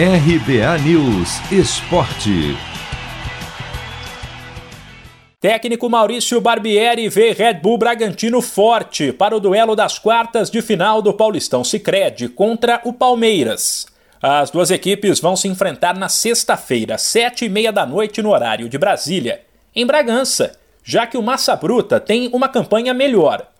RBA News Esporte. Técnico Maurício Barbieri vê Red Bull Bragantino forte para o duelo das quartas de final do Paulistão Sicredi contra o Palmeiras. As duas equipes vão se enfrentar na sexta-feira, sete e meia da noite no horário de Brasília, em Bragança, já que o Massa Bruta tem uma campanha melhor,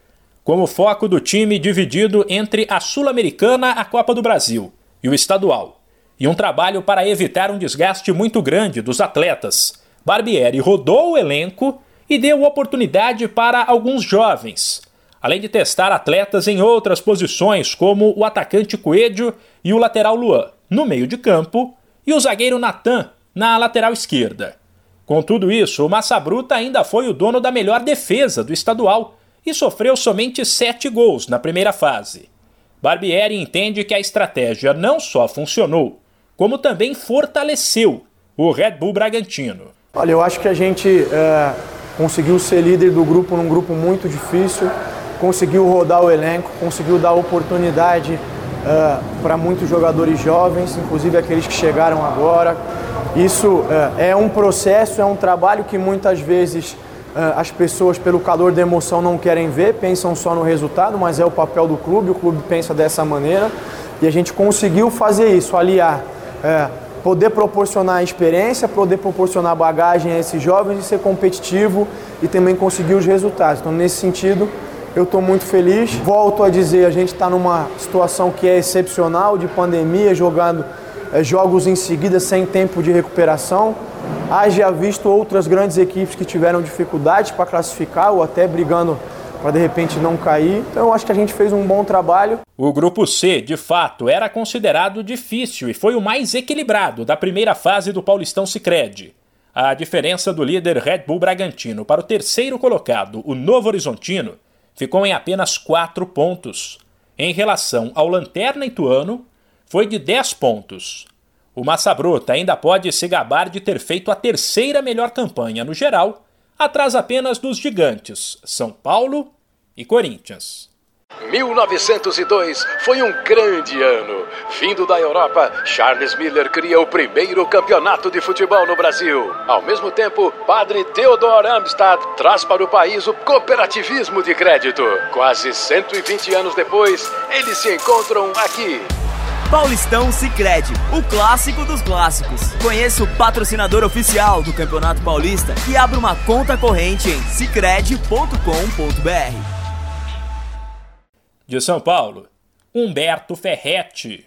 com o foco do time dividido entre a Sul-Americana, a Copa do Brasil e o Estadual, e um trabalho para evitar um desgaste muito grande dos atletas. Barbieri rodou o elenco e deu oportunidade para alguns jovens, além de testar atletas em outras posições, como o atacante Coelho e o lateral Luan, no meio de campo, e o zagueiro Natan, na lateral esquerda. Com tudo isso, o Massa Bruta ainda foi o dono da melhor defesa do estadual e sofreu somente sete gols na primeira fase. Barbieri entende que a estratégia não só funcionou, como também fortaleceu o Red Bull Bragantino. Olha, eu acho que a gente é, conseguiu ser líder do grupo num grupo muito difícil, conseguiu rodar o elenco, conseguiu dar oportunidade uh, para muitos jogadores jovens, inclusive aqueles que chegaram agora. Isso uh, é um processo, é um trabalho que muitas vezes uh, as pessoas, pelo calor da emoção, não querem ver, pensam só no resultado, mas é o papel do clube, o clube pensa dessa maneira e a gente conseguiu fazer isso, aliar. Poder proporcionar experiência, poder proporcionar bagagem a esses jovens e ser competitivo e também conseguir os resultados. Então, nesse sentido, eu estou muito feliz. Volto a dizer, a gente está numa situação que é excepcional de pandemia, jogando é, jogos em seguida sem tempo de recuperação. Haja visto outras grandes equipes que tiveram dificuldades para classificar ou até brigando para de repente não cair. Então eu acho que a gente fez um bom trabalho. O grupo C, de fato, era considerado difícil e foi o mais equilibrado da primeira fase do Paulistão Sicredi. A diferença do líder Red Bull Bragantino para o terceiro colocado, o Novo Horizontino, ficou em apenas 4 pontos. Em relação ao Lanterna Ituano, foi de 10 pontos. O Massa Bruta ainda pode se gabar de ter feito a terceira melhor campanha no geral, atrás apenas dos gigantes São Paulo e Corinthians. 1902 foi um grande ano. Vindo da Europa, Charles Miller cria o primeiro campeonato de futebol no Brasil. Ao mesmo tempo, padre Theodor Amstad traz para o país o cooperativismo de crédito. Quase 120 anos depois, eles se encontram aqui. Paulistão Sicredi, o clássico dos clássicos. Conheça o patrocinador oficial do Campeonato Paulista e abra uma conta corrente em sicredi.com.br. De São Paulo, Humberto Ferretti.